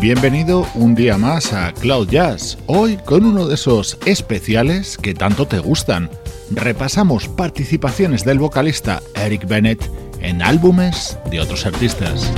Bienvenido un día más a Cloud Jazz, hoy con uno de esos especiales que tanto te gustan. Repasamos participaciones del vocalista Eric Bennett en álbumes de otros artistas.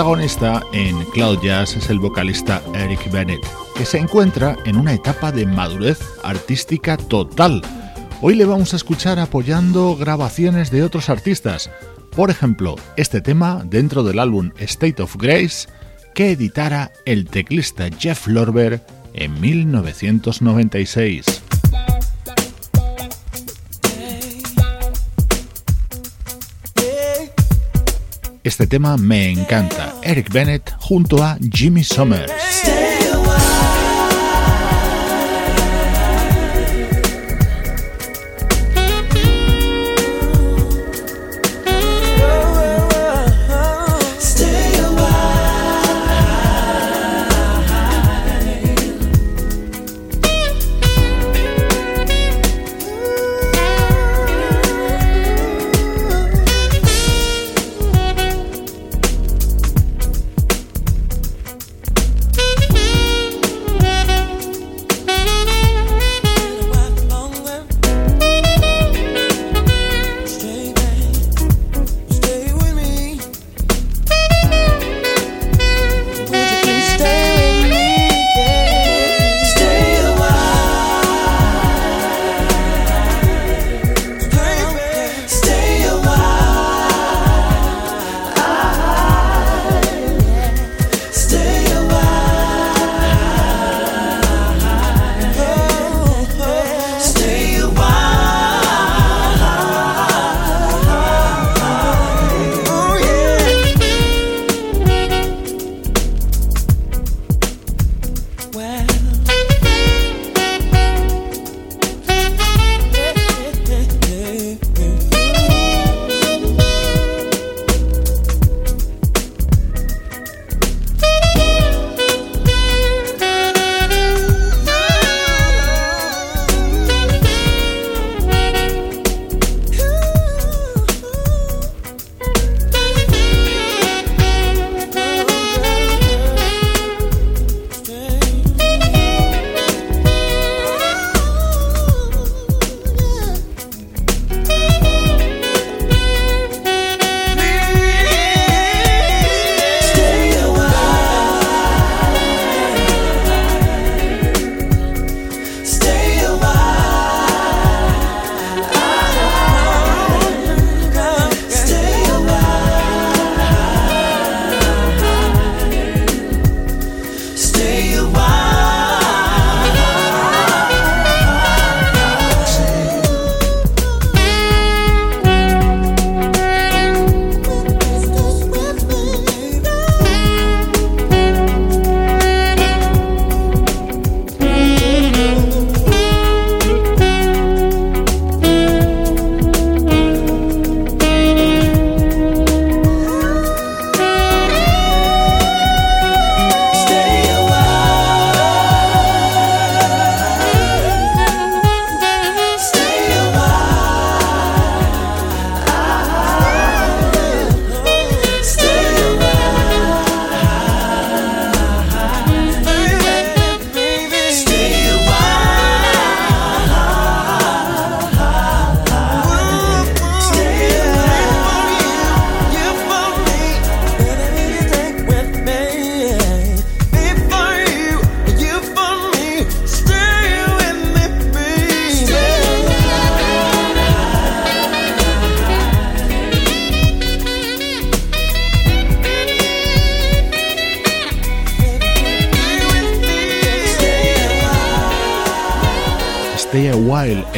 Protagonista en Cloud Jazz es el vocalista Eric Bennett, que se encuentra en una etapa de madurez artística total. Hoy le vamos a escuchar apoyando grabaciones de otros artistas, por ejemplo, este tema dentro del álbum State of Grace que editara el teclista Jeff Lorber en 1996. Este tema me encanta. Eric Bennett junto a Jimmy Summers.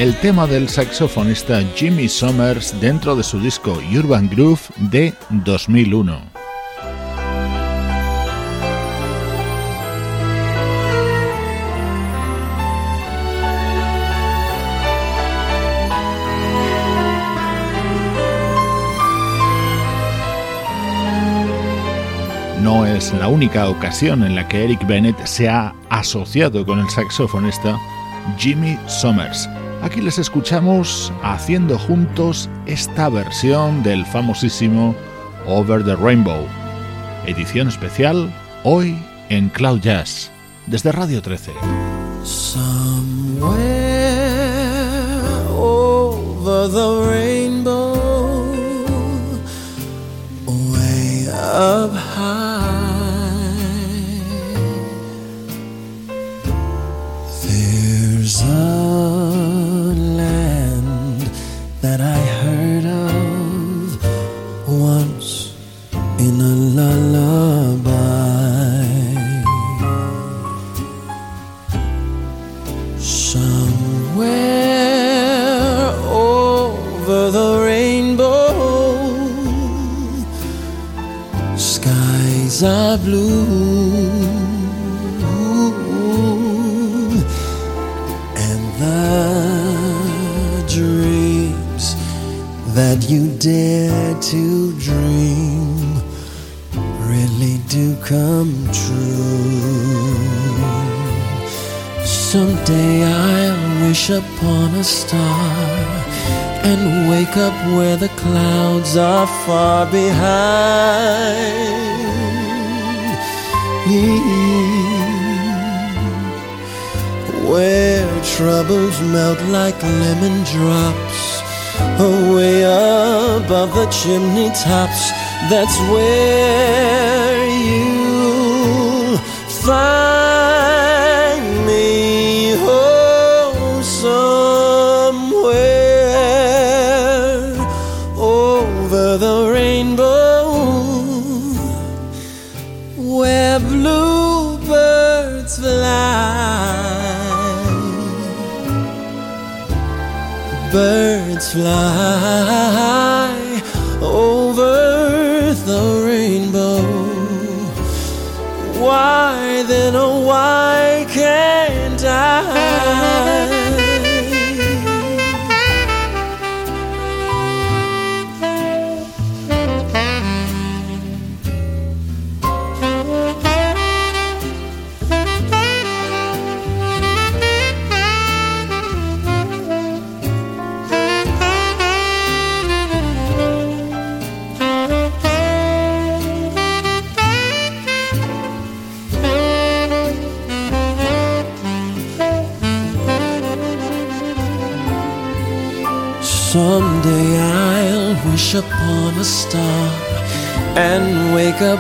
El tema del saxofonista Jimmy Summers dentro de su disco Urban Groove de 2001. no es la única ocasión en la que Eric Bennett se ha asociado con el saxofonista Jimmy Summers. Aquí les escuchamos haciendo juntos esta versión del famosísimo Over the Rainbow. Edición especial hoy en Cloud Jazz, desde Radio 13. over the rainbow, chimney tops. That's where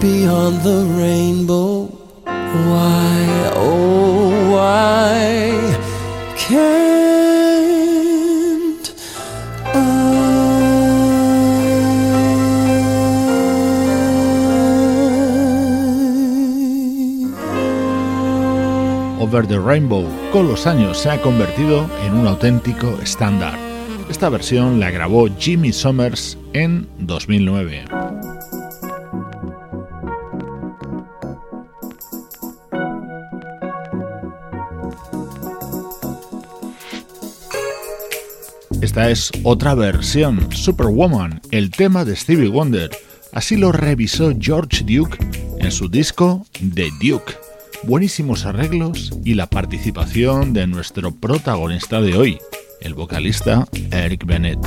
beyond the rainbow. Why, oh, why? Over the Rainbow con los años se ha convertido en un auténtico estándar. Esta versión la grabó Jimmy Summers en 2009. Esta es otra versión, Superwoman, el tema de Stevie Wonder. Así lo revisó George Duke en su disco The Duke. Buenísimos arreglos y la participación de nuestro protagonista de hoy, el vocalista Eric Bennett.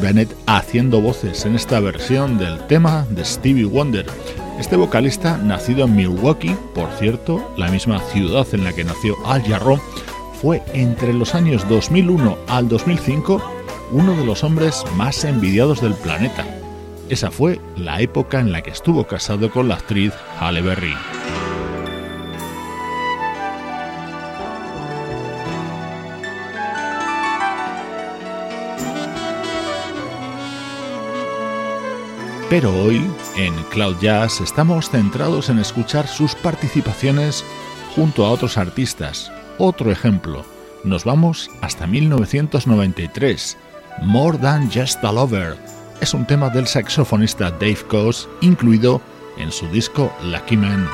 Bennett haciendo voces en esta versión del tema de Stevie Wonder. Este vocalista, nacido en Milwaukee, por cierto, la misma ciudad en la que nació Al Jarreau, fue entre los años 2001 al 2005 uno de los hombres más envidiados del planeta. Esa fue la época en la que estuvo casado con la actriz Halle Berry. Pero hoy, en Cloud Jazz, estamos centrados en escuchar sus participaciones junto a otros artistas. Otro ejemplo, nos vamos hasta 1993. More Than Just a Lover es un tema del saxofonista Dave Coase incluido en su disco Lucky Man.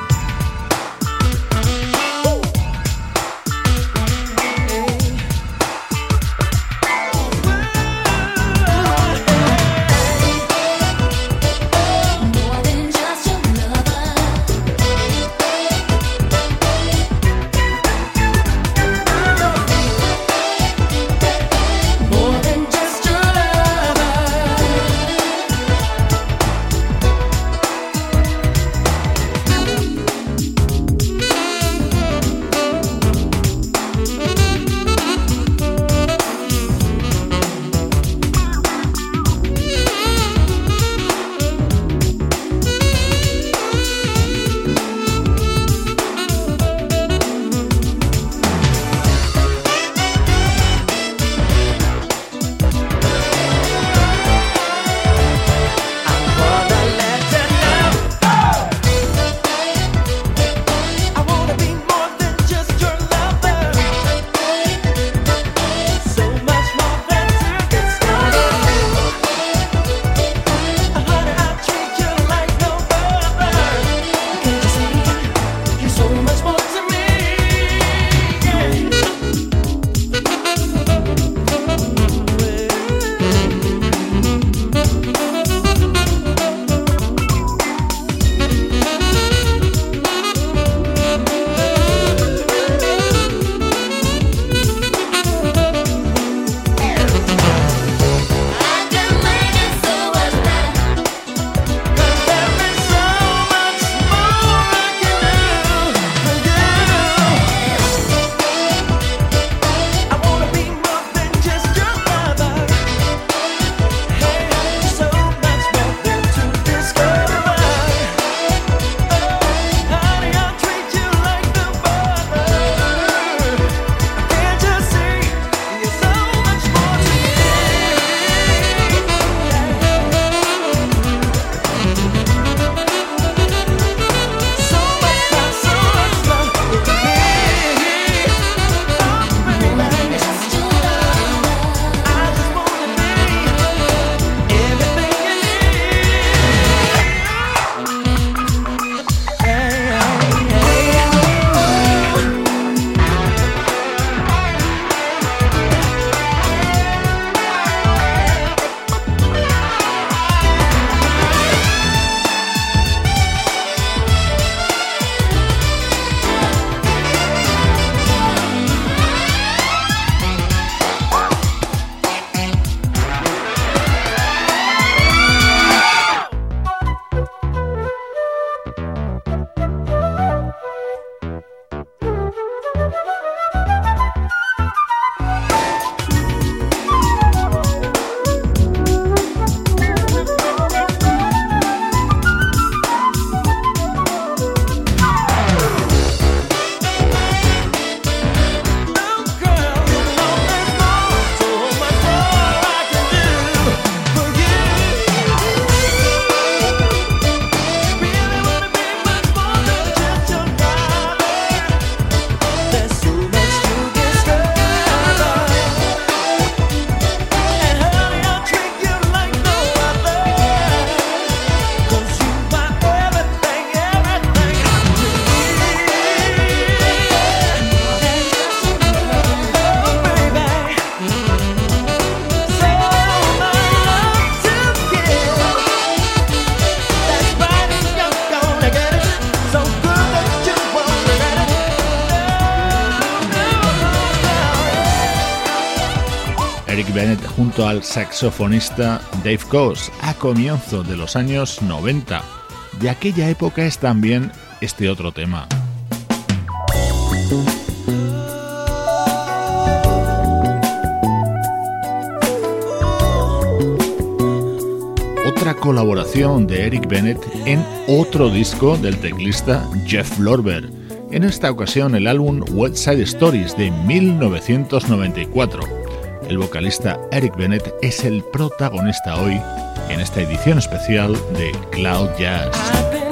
Al saxofonista Dave Coase a comienzo de los años 90. De aquella época es también este otro tema. Otra colaboración de Eric Bennett en otro disco del teclista Jeff Lorber. En esta ocasión el álbum West Side Stories de 1994. El vocalista Eric Bennett es el protagonista hoy en esta edición especial de Cloud Jazz.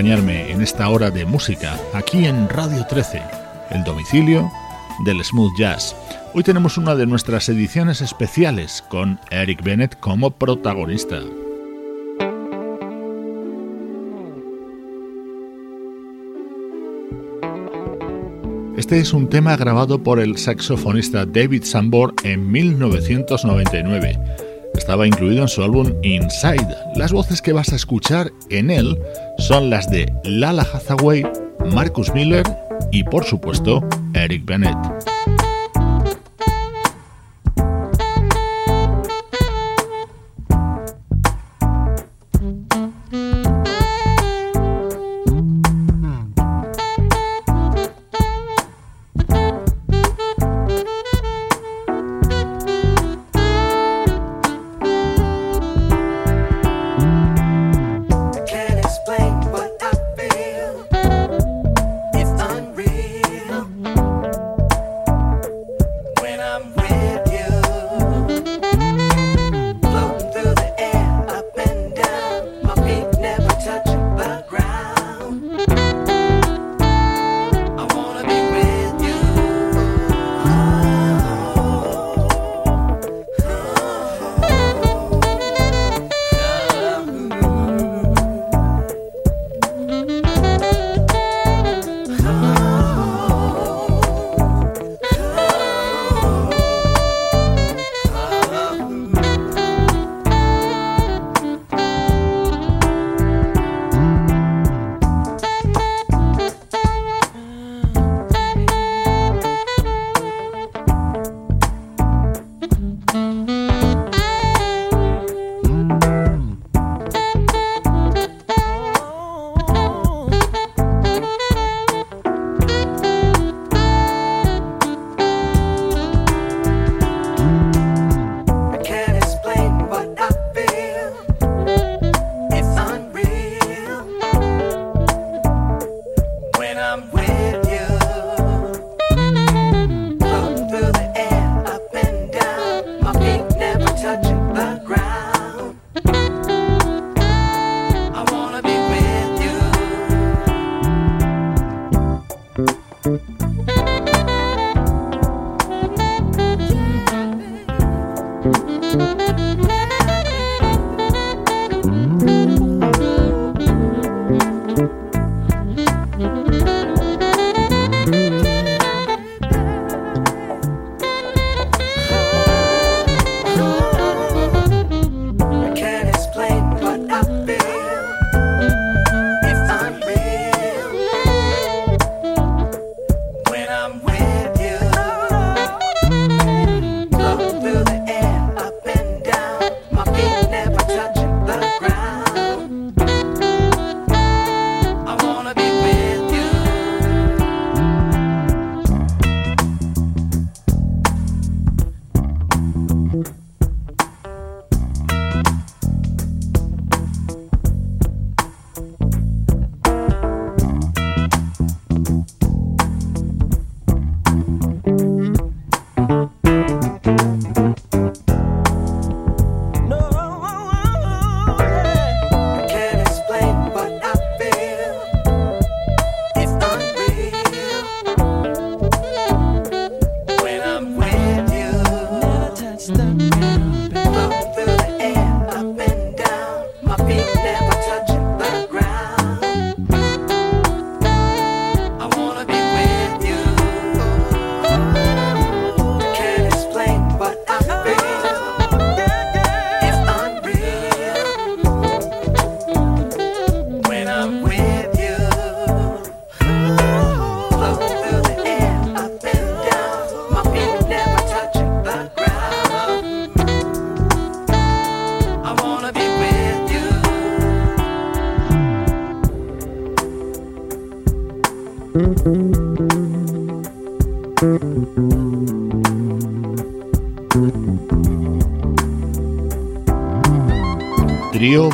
En esta hora de música aquí en Radio 13, el domicilio del smooth jazz. Hoy tenemos una de nuestras ediciones especiales con Eric Bennett como protagonista. Este es un tema grabado por el saxofonista David Sambor en 1999 estaba incluido en su álbum Inside. Las voces que vas a escuchar en él son las de Lala Hathaway, Marcus Miller y por supuesto Eric Bennett.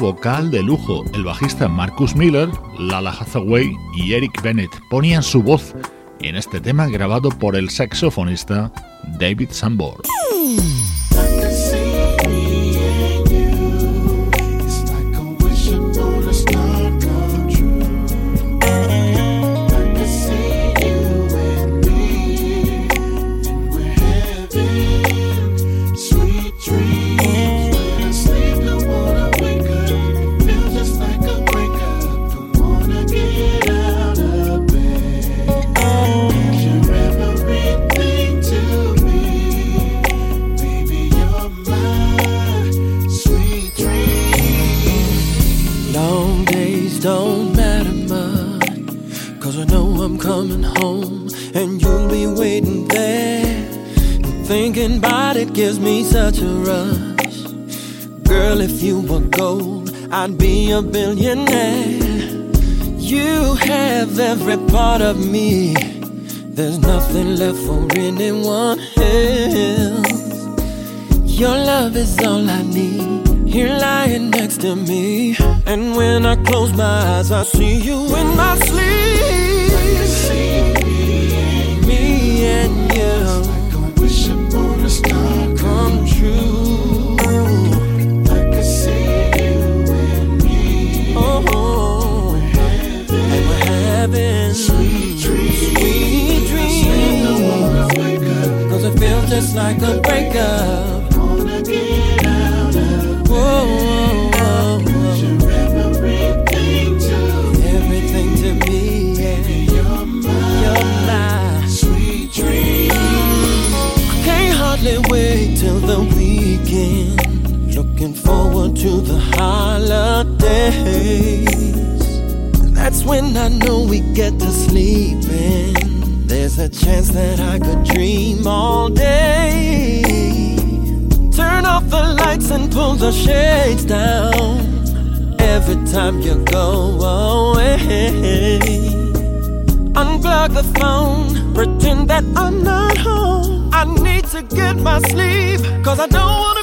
Vocal de lujo. El bajista Marcus Miller, Lala Hathaway y Eric Bennett ponían su voz en este tema grabado por el saxofonista David Sanborn. love is all I need. You're lying next to me. And when I close my eyes, I see you in my sleep. Me, and you. It's like a wish upon a star come true. Oh, oh and we're having. Sweet dreams. Sweet dreams. Cause it feels just like a breakup. Forward to the holidays. That's when I know we get to sleep in. There's a chance that I could dream all day. Turn off the lights and pull the shades down. Every time you go away, unplug the phone, pretend that I'm not home. I need to get my sleep, cause I don't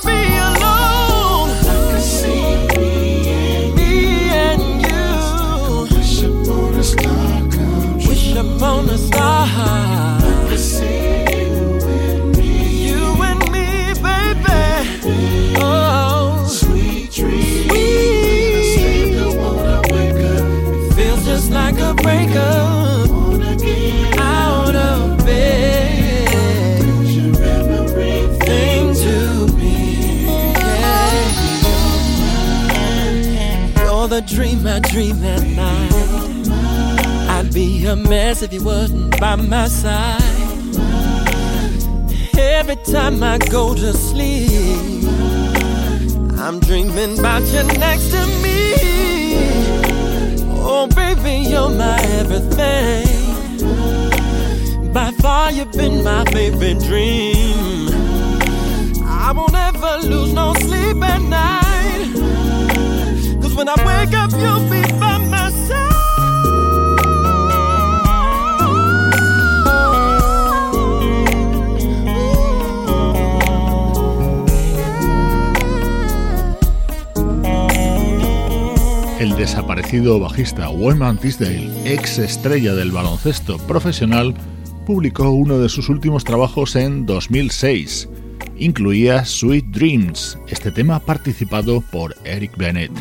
upon a star. I can see you and me. You and me, baby. Oh, sweet dreams. Sweet. wanna wake up. It feels just like a breakup. Out of bed. You're everything to me. Yeah. You're the dream I dream at night be a mess if you wasn't by my side. Every time I go to sleep, I'm dreaming about you next to me. Oh, baby, you're my everything. By far, you've been my favorite dream. I won't ever lose no sleep at night. Cause when I wake up, you'll be desaparecido bajista Wyman Tisdale, ex estrella del baloncesto profesional, publicó uno de sus últimos trabajos en 2006. Incluía Sweet Dreams, este tema participado por Eric Bennett.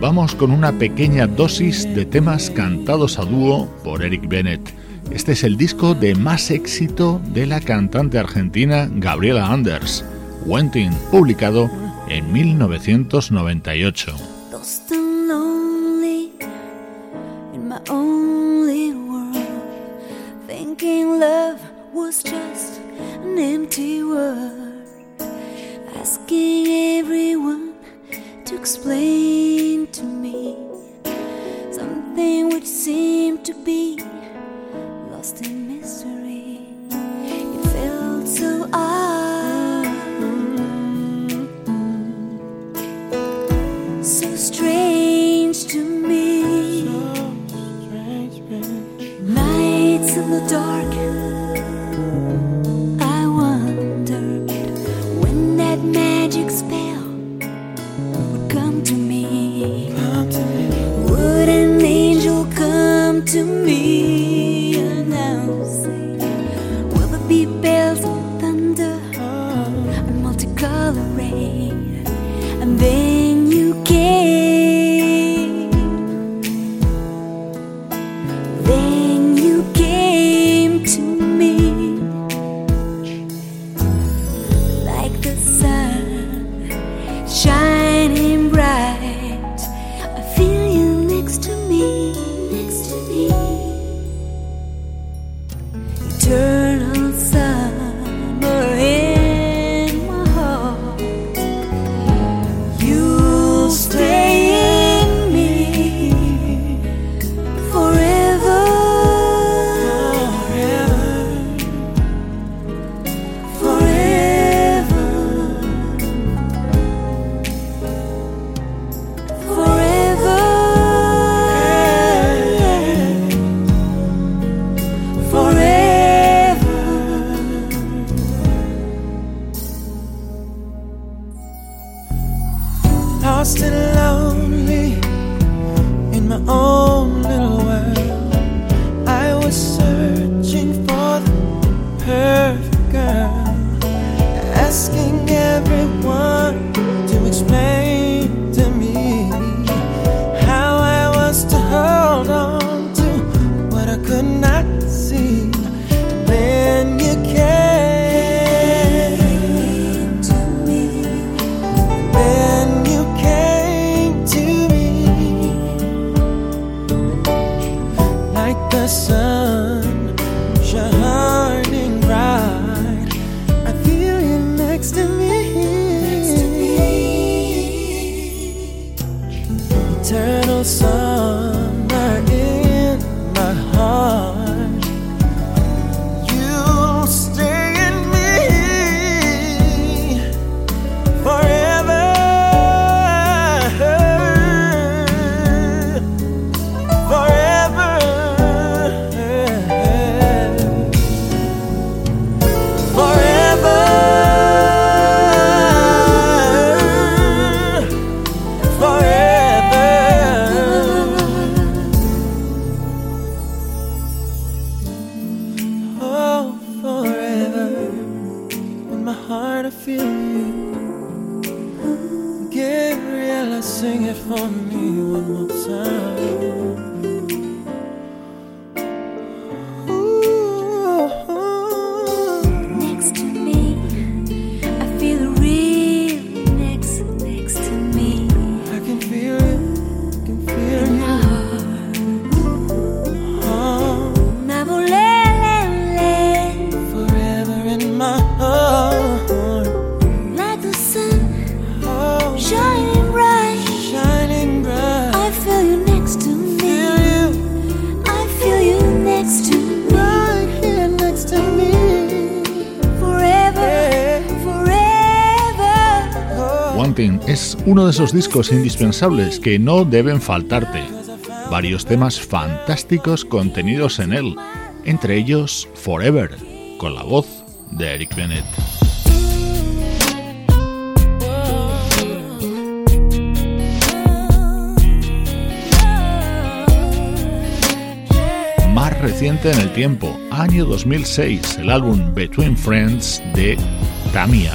Vamos con una pequeña dosis de temas cantados a dúo por Eric Bennett. Este es el disco de más éxito de la cantante argentina Gabriela Anders, Wenting, publicado en 1998. dream. Esos discos indispensables que no deben faltarte. Varios temas fantásticos contenidos en él, entre ellos Forever, con la voz de Eric Bennett. Más reciente en el tiempo, año 2006, el álbum Between Friends de Tamia.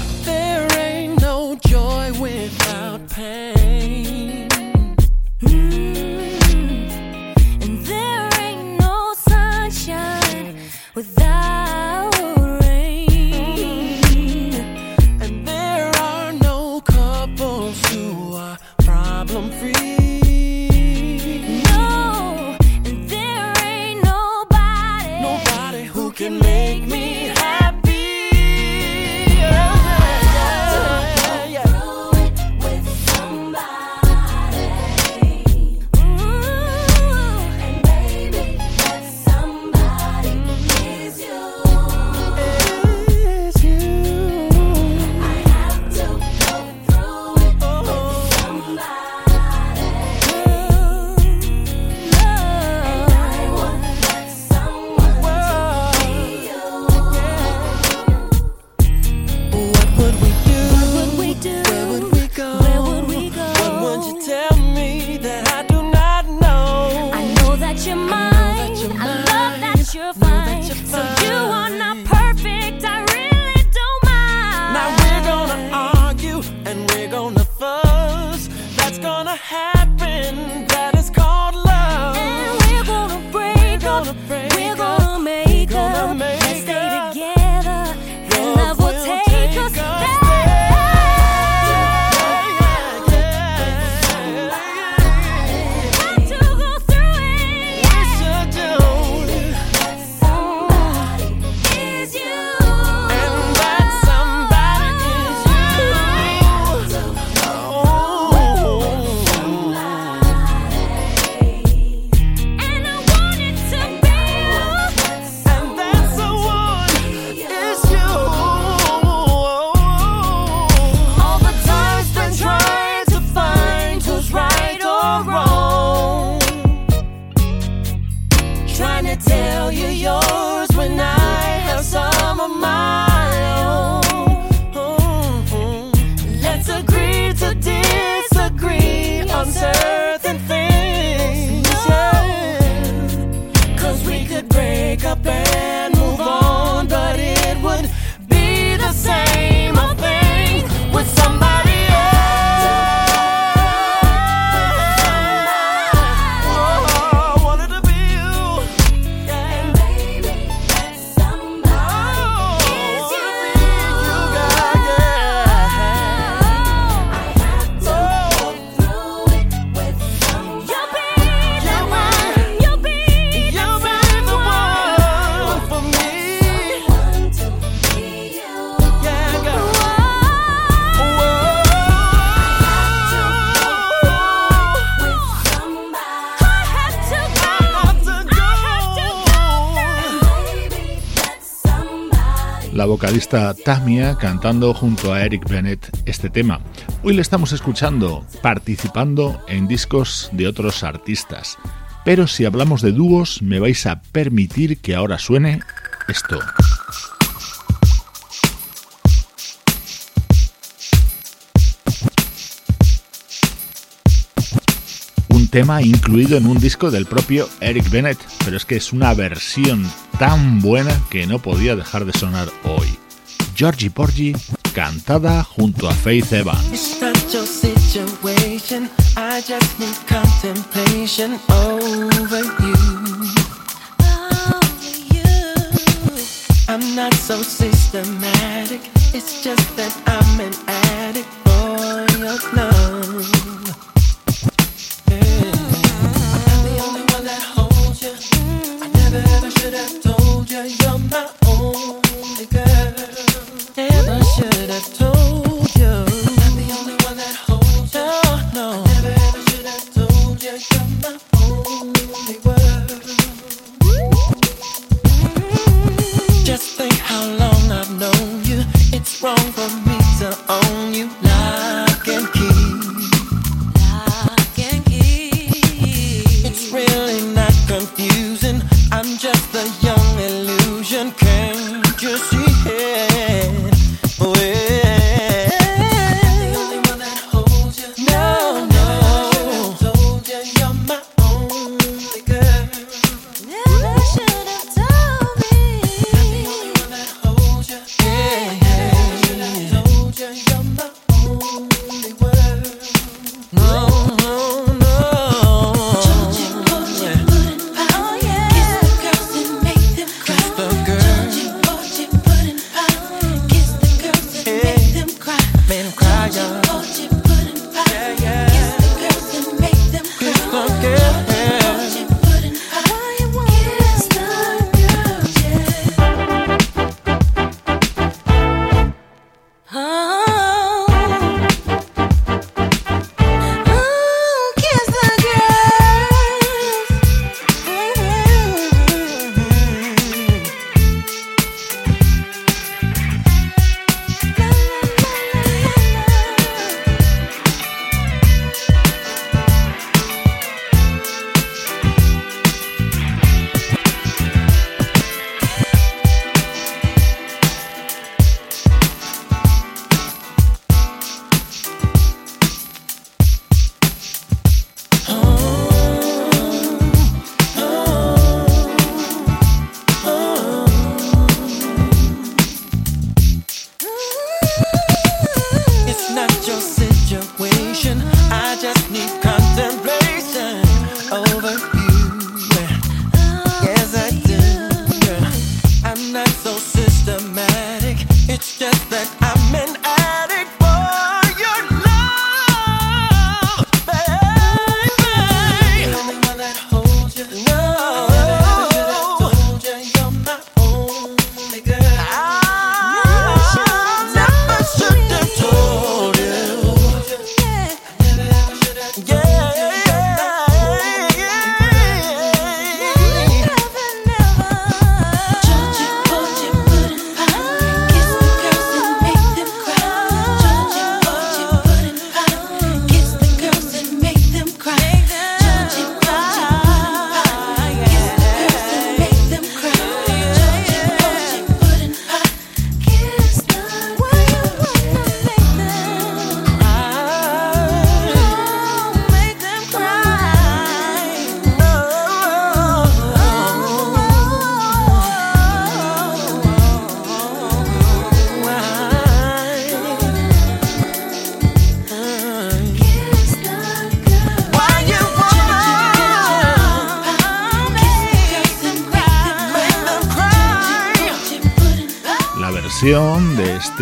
Vocalista Tamia cantando junto a Eric Bennett este tema. Hoy le estamos escuchando participando en discos de otros artistas. Pero si hablamos de dúos, me vais a permitir que ahora suene esto. tema incluido en un disco del propio Eric Bennett, pero es que es una versión tan buena que no podía dejar de sonar hoy. Georgie Porgy, cantada junto a Faith Evans. I'm not so systematic. It's just that I'm an addict for your love.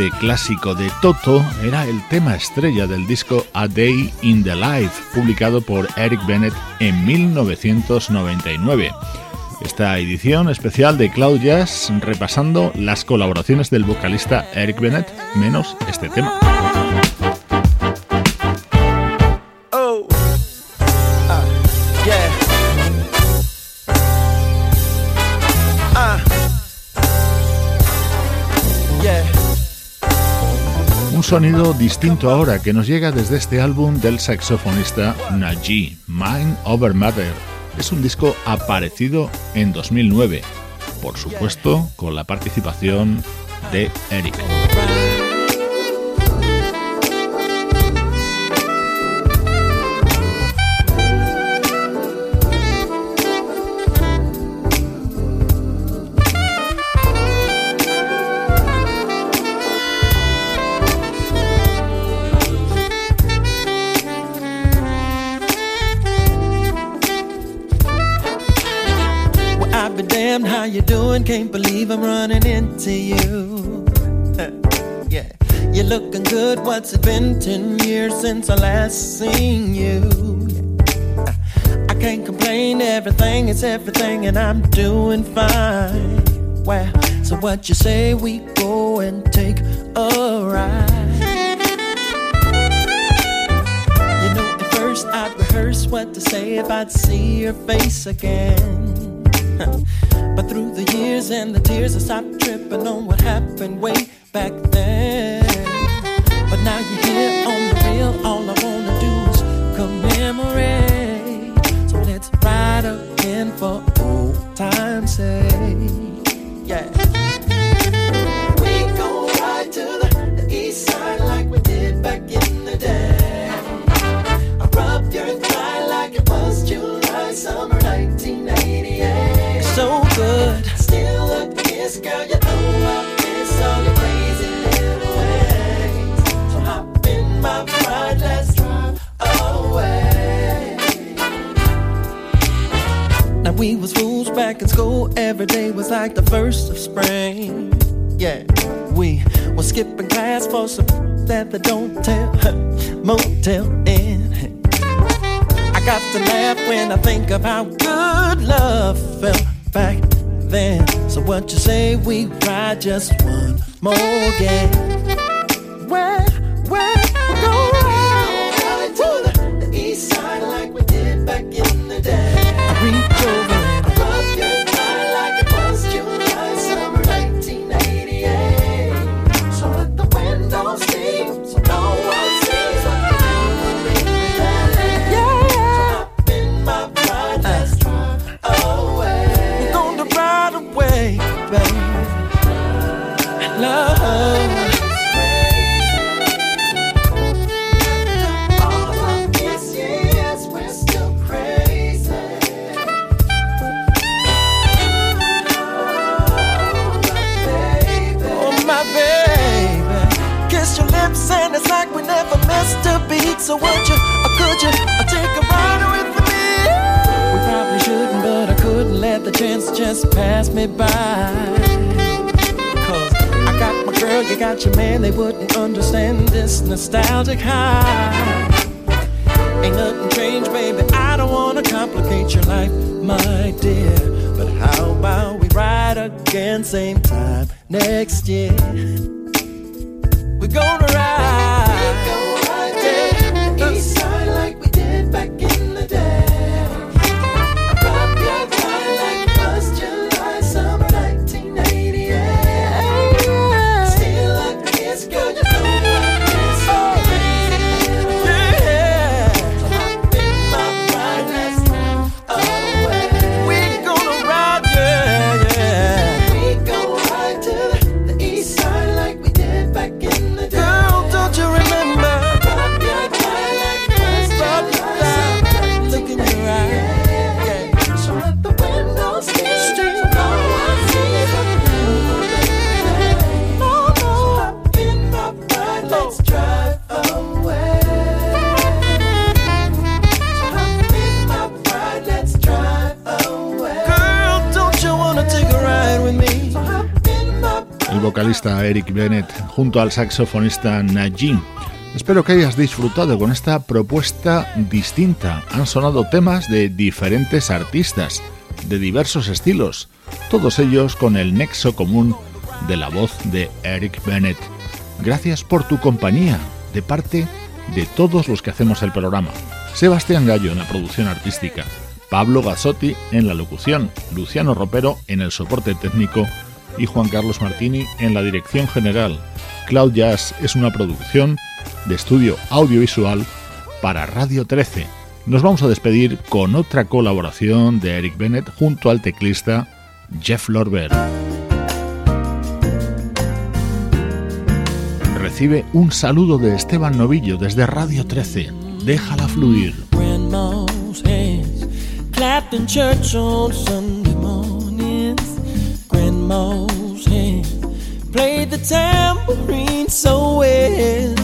Este clásico de Toto era el tema estrella del disco A Day in the Life, publicado por Eric Bennett en 1999. Esta edición especial de Cloud Jazz repasando las colaboraciones del vocalista Eric Bennett, menos este tema. Sonido distinto ahora que nos llega desde este álbum del saxofonista Najee, Mind Over Matter. Es un disco aparecido en 2009, por supuesto con la participación de Eric. Doing? Can't believe I'm running into you. yeah, you're looking good. What's it been? Ten years since I last seen you. I can't complain. Everything is everything, and I'm doing fine. Well, so what you say? We go and take a ride. You know, at first I'd rehearse what to say if I'd see your face again. But through the years and the tears, I stopped tripping on what happened way back then. But now you're here on the real, all I wanna do is commemorate. So let's ride again for old time's sake. Girl, you I miss all your crazy little ways. So hop in my ride, let's drive away. Now we was fools back in school, every day was like the first of spring. Yeah, we was skipping class for some that they don't tell motel in. I got to laugh when I think of how good love felt back So what you say we ride just one more game? Vocalista Eric Bennett junto al saxofonista Najim. Espero que hayas disfrutado con esta propuesta distinta. Han sonado temas de diferentes artistas, de diversos estilos, todos ellos con el nexo común de la voz de Eric Bennett. Gracias por tu compañía, de parte de todos los que hacemos el programa. Sebastián Gallo en la producción artística, Pablo Gazzotti en la locución, Luciano Ropero en el soporte técnico y Juan Carlos Martini en la dirección general. Cloud Jazz es una producción de estudio audiovisual para Radio 13. Nos vamos a despedir con otra colaboración de Eric Bennett junto al teclista Jeff Lorber. Recibe un saludo de Esteban Novillo desde Radio 13. Déjala fluir. Played the tambourine so well.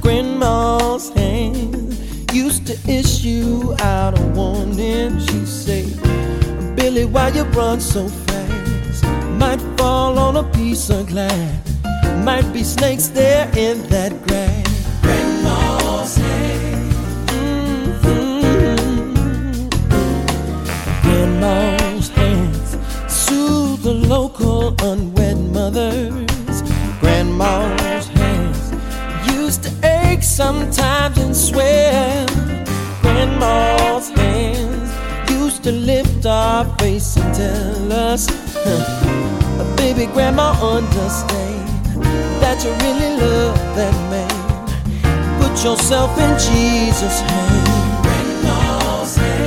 Grandma's hand used to issue out a warning. She said, Billy, why you run so fast? Might fall on a piece of glass. Might be snakes there in that grass. Grandma's hands. Mm-hmm. Grandma's the local unwed mothers. Grandma's hands used to ache sometimes and swell. Grandma's hands used to lift our face and tell us, baby, grandma, understand that you really love that man. Put yourself in Jesus' hands. really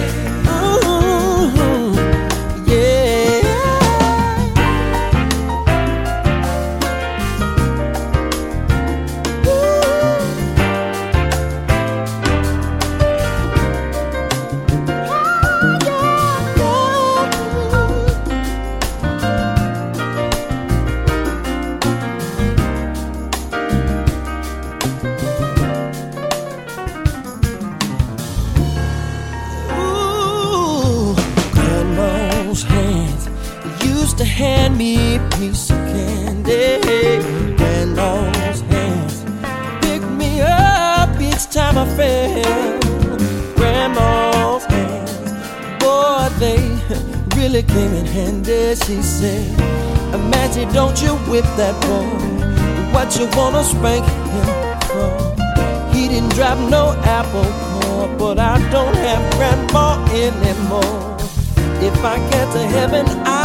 she said. Imagine, don't you whip that boy. What you wanna spank him for? He didn't drop no apple core, but I don't have grandma anymore. If I get to heaven, I'll